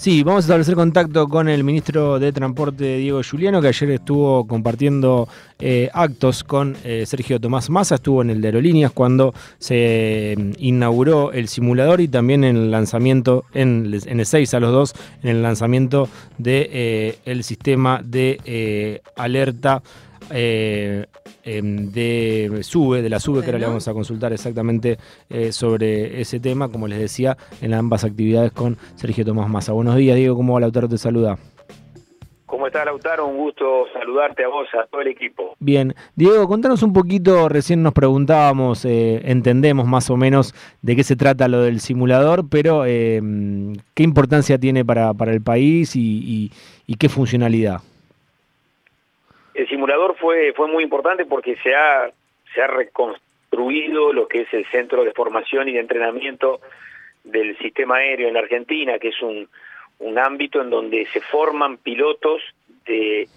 Sí, vamos a establecer contacto con el ministro de Transporte, Diego Juliano, que ayer estuvo compartiendo eh, actos con eh, Sergio Tomás Massa, estuvo en el de Aerolíneas cuando se mm, inauguró el simulador y también en el lanzamiento, en, en el 6 a los dos, en el lanzamiento del de, el sistema de alerta eh, em, de SUBE, de la SUBE, que ahora le vamos a consultar exactamente eh, sobre ese tema, como les decía, en ambas actividades con Sergio Tomás Massa. Buenos días, Diego, ¿cómo va Lautaro? Te saluda. ¿Cómo estás, Lautaro? Un gusto saludarte a vos, a todo el equipo. Bien. Diego, contanos un poquito, recién nos preguntábamos, eh, entendemos más o menos de qué se trata lo del simulador, pero em, ¿qué importancia tiene para, para el país y, y qué funcionalidad? Fue, fue muy importante porque se ha, se ha reconstruido lo que es el centro de formación y de entrenamiento del sistema aéreo en Argentina, que es un, un ámbito en donde se forman pilotos de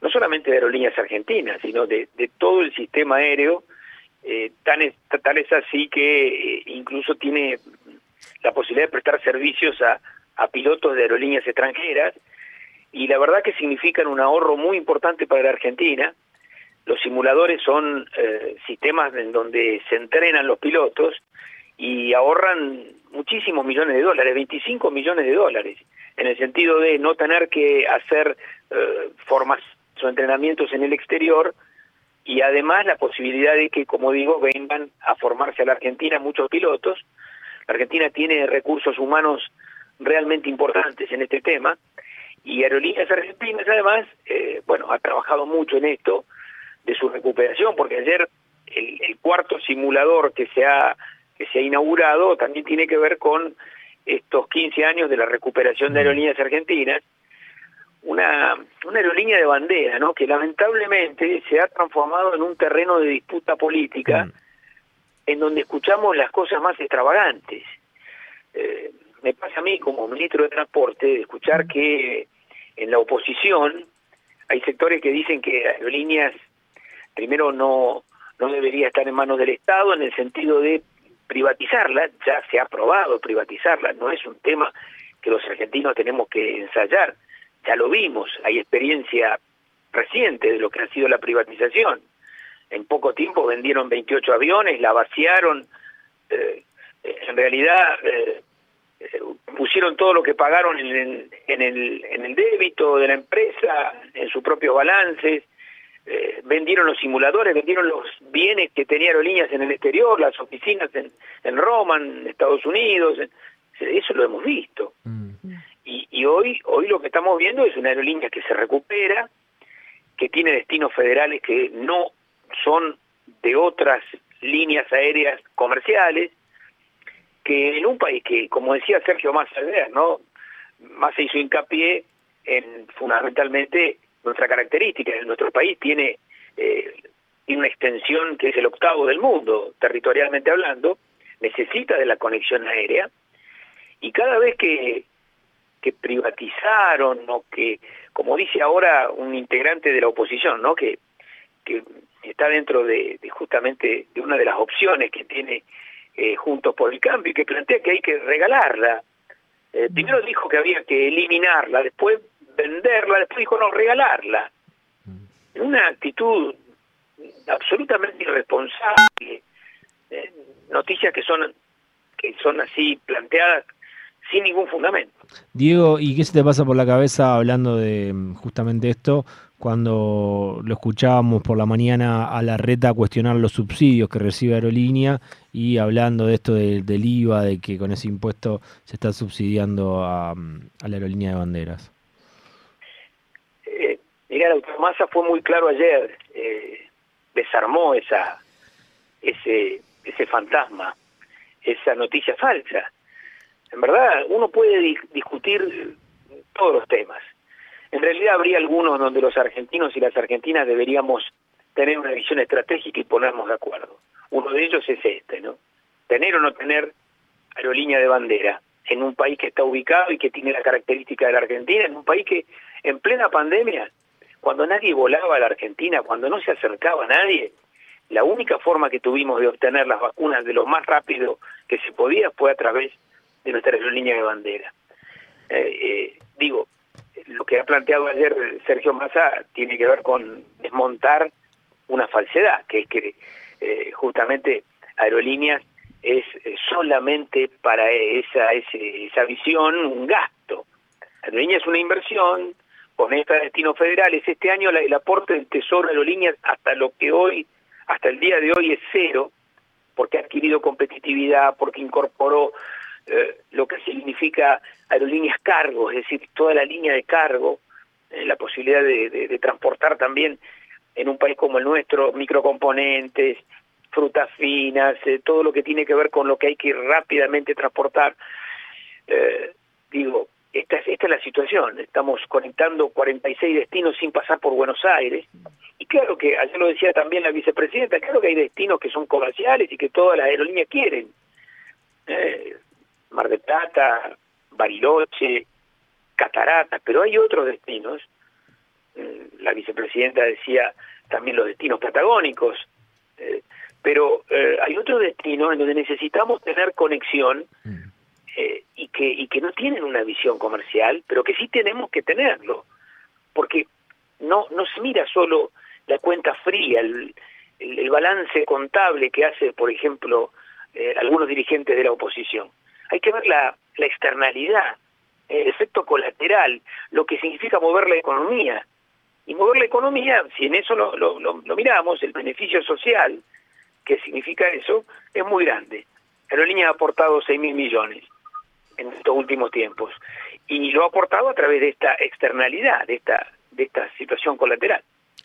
no solamente de aerolíneas argentinas, sino de, de todo el sistema aéreo, eh, tan es, tal es así que eh, incluso tiene la posibilidad de prestar servicios a, a pilotos de aerolíneas extranjeras y la verdad que significan un ahorro muy importante para la Argentina. Los simuladores son eh, sistemas en donde se entrenan los pilotos y ahorran muchísimos millones de dólares, 25 millones de dólares, en el sentido de no tener que hacer eh, formas o entrenamientos en el exterior y además la posibilidad de que, como digo, vengan a formarse a la Argentina muchos pilotos. La Argentina tiene recursos humanos realmente importantes en este tema y Aerolíneas Argentinas, además, eh, bueno, ha trabajado mucho en esto de su recuperación, porque ayer el, cuarto simulador que se ha que se ha inaugurado también tiene que ver con estos 15 años de la recuperación de. Aerolíneas Argentinas, una, una aerolínea de bandera, ¿no? Que lamentablemente se ha transformado en un terreno de disputa política mm. en donde escuchamos las cosas más extravagantes. Eh, me pasa a mí como ministro de Transporte escuchar que en la oposición hay sectores que dicen que aerolíneas primero no no debería estar en manos del Estado en el sentido de privatizarla, ya se ha aprobado privatizarla, no es un tema que los argentinos tenemos que ensayar, ya lo vimos, hay experiencia reciente de lo que ha sido la privatización. En poco tiempo vendieron 28 aviones, la vaciaron, eh, en realidad eh, pusieron todo lo que pagaron en el, en el, en el débito de la empresa, en sus propios balances, eh, vendieron los simuladores, vendieron los bienes que tenía aerolíneas en el exterior, las oficinas en, en Roma, en Estados Unidos, eso lo hemos visto. Mm. Y, y hoy, hoy lo que estamos viendo es una aerolínea que se recupera, que tiene destinos federales que no son de otras líneas aéreas comerciales, que en un país que, como decía Sergio Massa ¿no? Más se hizo hincapié en fundamentalmente nuestra característica. Nuestro país tiene, eh, tiene una extensión que es el octavo del mundo, territorialmente hablando, necesita de la conexión aérea, y cada vez que, que privatizaron o que, como dice ahora un integrante de la oposición, ¿no? que, que está dentro de, de justamente de una de las opciones que tiene eh, Juntos por el Cambio y que plantea que hay que regalarla. Eh, primero dijo que había que eliminarla, después venderla, después dijo no, regalarla. Una actitud absolutamente irresponsable. Eh, noticias que son que son así planteadas sin ningún fundamento. Diego, ¿y qué se te pasa por la cabeza hablando de mm, justamente esto? Cuando lo escuchábamos por la mañana a la reta cuestionar los subsidios que recibe Aerolínea y hablando de esto del IVA, de que con ese impuesto se está subsidiando a, la aerolínea de banderas. Eh, mira, la automasa fue muy claro ayer, eh, desarmó esa ese ese fantasma, esa noticia falsa en verdad, uno puede discutir todos los temas. En realidad habría algunos donde los argentinos y las argentinas deberíamos tener una visión estratégica y ponernos de acuerdo. Uno de ellos es este, ¿no? Tener o no tener aerolínea de bandera en un país que está ubicado y que tiene la característica de la Argentina, en un país que en plena pandemia, cuando nadie volaba a la Argentina, cuando no se acercaba a nadie, la única forma que tuvimos de obtener las vacunas de lo más rápido que se podía fue a través de nuestra aerolínea de bandera. digo, lo que ha planteado ayer Sergio Massa tiene que ver con desmontar una falsedad, que es que justamente aerolíneas es solamente para esa, esa visión un gasto. Aerolíneas es una inversión, con destinos federales. Este año el aporte del Tesoro de Aerolíneas hasta lo que hoy, hasta el día de hoy es cero, porque ha adquirido competitividad, porque incorporó eh, lo que significa aerolíneas cargo, es decir, toda la línea de cargo, eh, la posibilidad de, transportar también en un país como el nuestro microcomponentes, frutas finas, eh, todo lo que tiene que ver con lo que hay que ir rápidamente transportar. digo, esta, esta es la situación. Estamos conectando 46 destinos sin pasar por Buenos Aires. Y claro que, ayer lo decía también la vicepresidenta, claro que hay destinos que son comerciales y que todas las aerolíneas quieren. Eh, Mar del Plata, Bariloche, Cataratas, pero hay otros destinos. Mm, la vicepresidenta decía también los destinos patagónicos. Eh, pero eh, hay otros destinos en donde necesitamos tener conexión mm. Eh, y, que, y que no tienen una visión comercial, pero que sí tenemos que tenerlo, porque no, no se mira solo la cuenta fría, el, el, balance contable que hace, por ejemplo, algunos dirigentes de la oposición. Hay que ver la, la externalidad, el efecto colateral, lo que significa mover la economía. Y mover la economía, si en eso lo, lo, lo miramos, el beneficio social que significa eso, es muy grande. Aerolínea ha aportado 6 mil millones en estos últimos tiempos y lo ha aportado a través de esta externalidad, de esta, de esta situación colateral.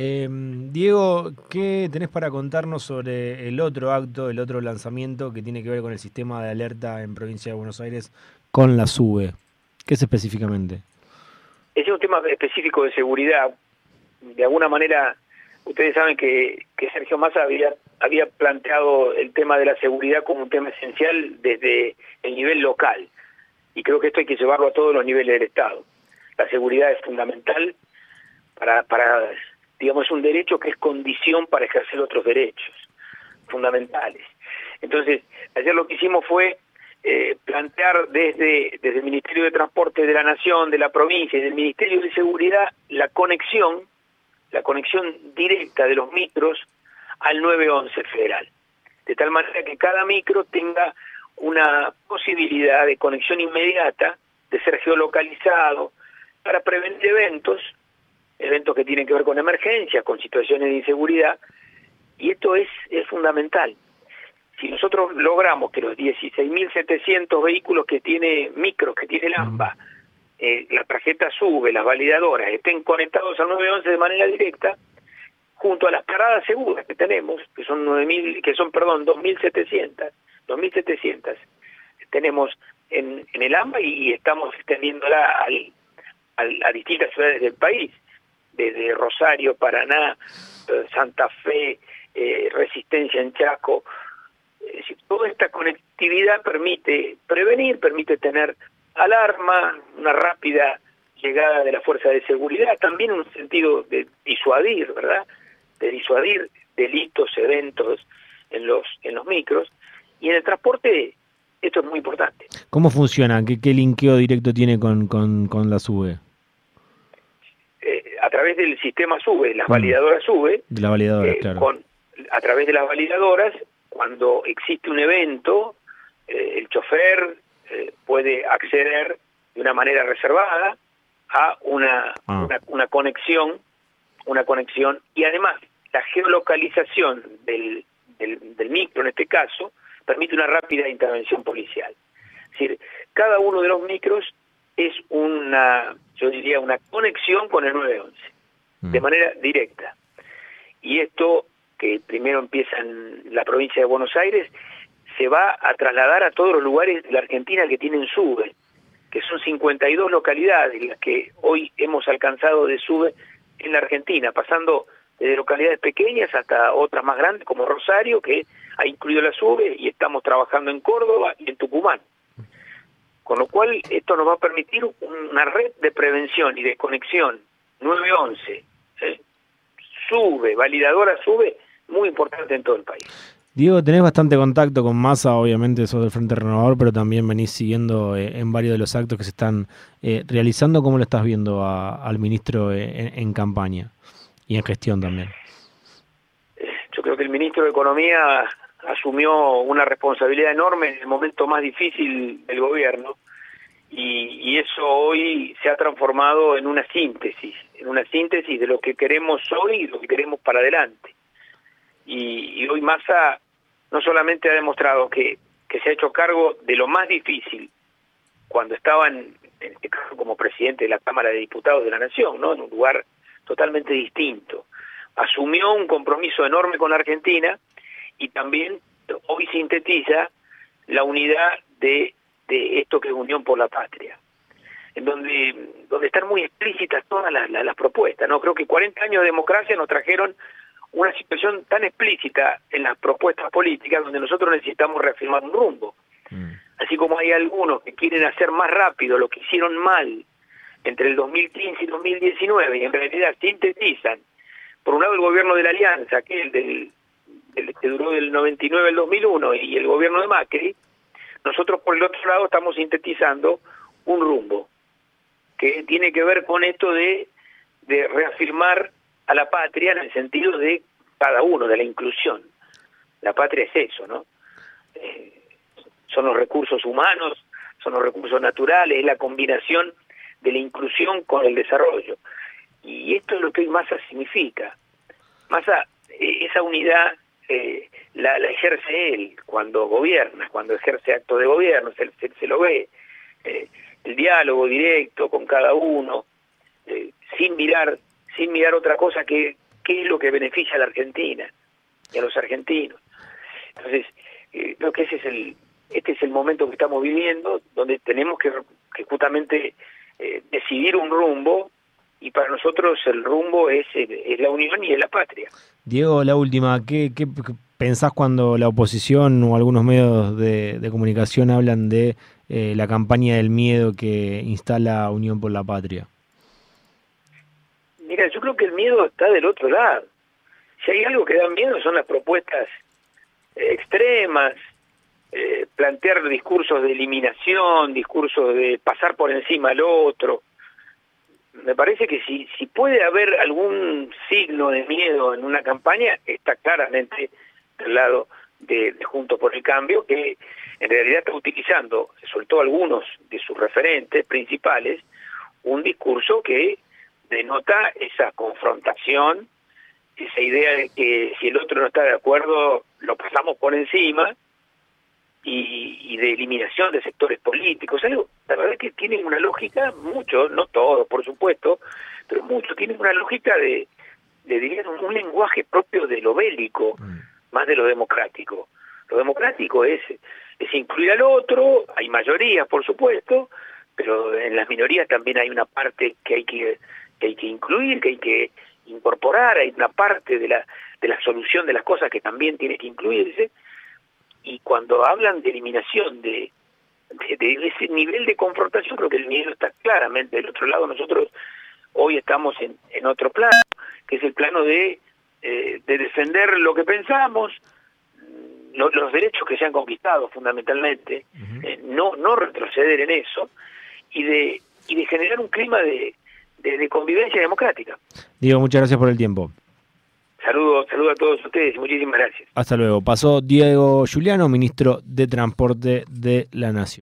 Eh, Diego, ¿qué tenés para contarnos sobre el otro acto, el otro lanzamiento que tiene que ver con el sistema de alerta en provincia de Buenos Aires con la SUBE? ¿Qué es específicamente? Es un tema específico de seguridad. De alguna manera, ustedes saben que, que Sergio Massa había, había planteado el tema de la seguridad como un tema esencial desde el nivel local y creo que esto hay que llevarlo a todos los niveles del Estado. La seguridad es fundamental para, para digamos, es un derecho que es condición para ejercer otros derechos fundamentales. Entonces, ayer lo que hicimos fue eh, plantear desde, desde el Ministerio de Transporte de la Nación, de la provincia y del Ministerio de Seguridad la conexión, la conexión directa de los micros al 911 federal. De tal manera que cada micro tenga una posibilidad de conexión inmediata, de ser geolocalizado, para prevenir eventos, eventos que tienen que ver con emergencias, con situaciones de inseguridad, y esto es, es fundamental. Si nosotros logramos que los 16.700 vehículos que tiene micros, que tiene el AMBA, eh, la tarjeta sube, las validadoras, estén conectados al 911 de manera directa, junto a las paradas seguras que tenemos, que son 9.000, que son, perdón, 2.700, 2.700 tenemos en, en el AMBA y, estamos extendiéndola al, a distintas ciudades del país, desde Rosario, Paraná, eh, Santa Fe, eh, Resistencia en Chaco. Toda esta conectividad permite prevenir, permite tener alarma, una rápida llegada de la fuerza de seguridad, también un sentido de disuadir, ¿verdad? De disuadir delitos, eventos en los en los micros y en el transporte esto es muy importante. ¿Cómo funciona? ¿Qué, qué linkeo directo tiene con, con, la SUBE? Eh, a través del sistema SUBE, las mm. validadoras SUBE. De eh, claro. Con, a través de las validadoras, cuando existe un evento, eh, el chofer puede acceder de una manera reservada a una, ah. una, una conexión, una conexión y además la geolocalización del, del, del micro en este caso permite una rápida intervención policial. Es decir, cada uno de los micros es una, yo diría, una conexión con el 911, de mm. manera directa. Y esto, que primero empieza en la provincia de Buenos Aires, se va a trasladar a todos los lugares de la Argentina que tienen SUBE, que son 52 localidades las que hoy hemos alcanzado de SUBE en la Argentina, pasando desde localidades pequeñas hasta otras más grandes como Rosario, que ha incluido la SUBE y estamos trabajando en Córdoba y en Tucumán. Con lo cual, esto nos va a permitir una red de prevención y de conexión 911, ¿eh? sube, validadora sube, muy importante en todo el país. Diego, tenés bastante contacto con Massa, obviamente sos del Frente Renovador, pero también venís siguiendo eh, en varios de los actos que se están eh, realizando. ¿Cómo lo estás viendo al ministro eh, en, campaña y en gestión también? Yo creo que el ministro de Economía asumió una responsabilidad enorme en el momento más difícil del gobierno y, eso hoy se ha transformado en una síntesis, en una síntesis de lo que queremos hoy y lo que queremos para adelante. Y, y hoy Massa no solamente ha demostrado que, que se ha hecho cargo de lo más difícil cuando estaba en, este caso como presidente de la Cámara de Diputados de la Nación, ¿no? en un lugar totalmente distinto. Asumió un compromiso enorme con Argentina y también hoy sintetiza la unidad de, de esto que es Unión por la Patria, en donde, donde están muy explícitas todas las, las, las propuestas. no Creo que 40 años de democracia nos trajeron una situación tan explícita en las propuestas políticas donde nosotros necesitamos reafirmar un rumbo. Mm. Así como hay algunos que quieren hacer más rápido lo que hicieron mal entre el 2015 y 2019 y en realidad sintetizan, por un lado el gobierno de la Alianza, que el del, que duró del 99 al 2001 y el gobierno de Macri, nosotros por el otro lado estamos sintetizando un rumbo que tiene que ver con esto de, de reafirmar a la patria en el sentido de cada uno, de la inclusión. La patria es eso, ¿no? Eh, son los recursos humanos, son los recursos naturales, es la combinación de la inclusión con el desarrollo. Y esto es lo que hoy Massa significa. Massa, eh, esa unidad eh, la, ejerce él cuando gobierna, cuando ejerce acto de gobierno, se, se, lo ve. el diálogo directo con cada uno, sin mirar sin mirar otra cosa que qué es lo que beneficia a la Argentina y a los argentinos. Entonces, eh, creo que ese es el, este es el momento que estamos viviendo, donde tenemos que, justamente eh, decidir un rumbo y para nosotros el rumbo es, es la unión y es la patria. Diego, la última, ¿qué, qué pensás cuando la oposición o algunos medios de, comunicación hablan de eh, la campaña del miedo que instala Unión por la Patria? Mira, yo creo que el miedo está del otro lado. Si hay algo que da miedo son las propuestas eh, extremas, eh, plantear discursos de eliminación, discursos de pasar por encima al otro. Me parece que si, si puede haber algún signo de miedo en una campaña, está claramente del lado de, de Juntos por el Cambio, que en realidad está utilizando, soltó algunos de sus referentes principales, un discurso que denota esa confrontación, esa idea de que si el otro no está de acuerdo, lo pasamos por encima, y, de eliminación de sectores políticos. Algo, la verdad es que tienen una lógica, mucho, no todos, por supuesto, pero muchos tienen una lógica de, de diría, un, lenguaje propio de lo bélico, mm. más de lo democrático. Lo democrático es, es incluir al otro, hay mayorías, por supuesto, pero en las minorías también hay una parte que hay que que hay que incluir, que hay que incorporar, hay una parte de la, de la solución de las cosas que también tiene que incluirse, y cuando hablan de eliminación de, de, ese nivel de confrontación, creo que el miedo está claramente del otro lado, nosotros hoy estamos en, en otro plano, que es el plano de, eh, de defender lo que pensamos, los derechos que se han conquistado fundamentalmente, eh, no, no retroceder en eso, y de, y de generar un clima de, de, convivencia democrática. Diego, muchas gracias por el tiempo. Saludos, saludos a todos ustedes y muchísimas gracias. Hasta luego. Pasó Diego Juliano, ministro de Transporte de la Nación.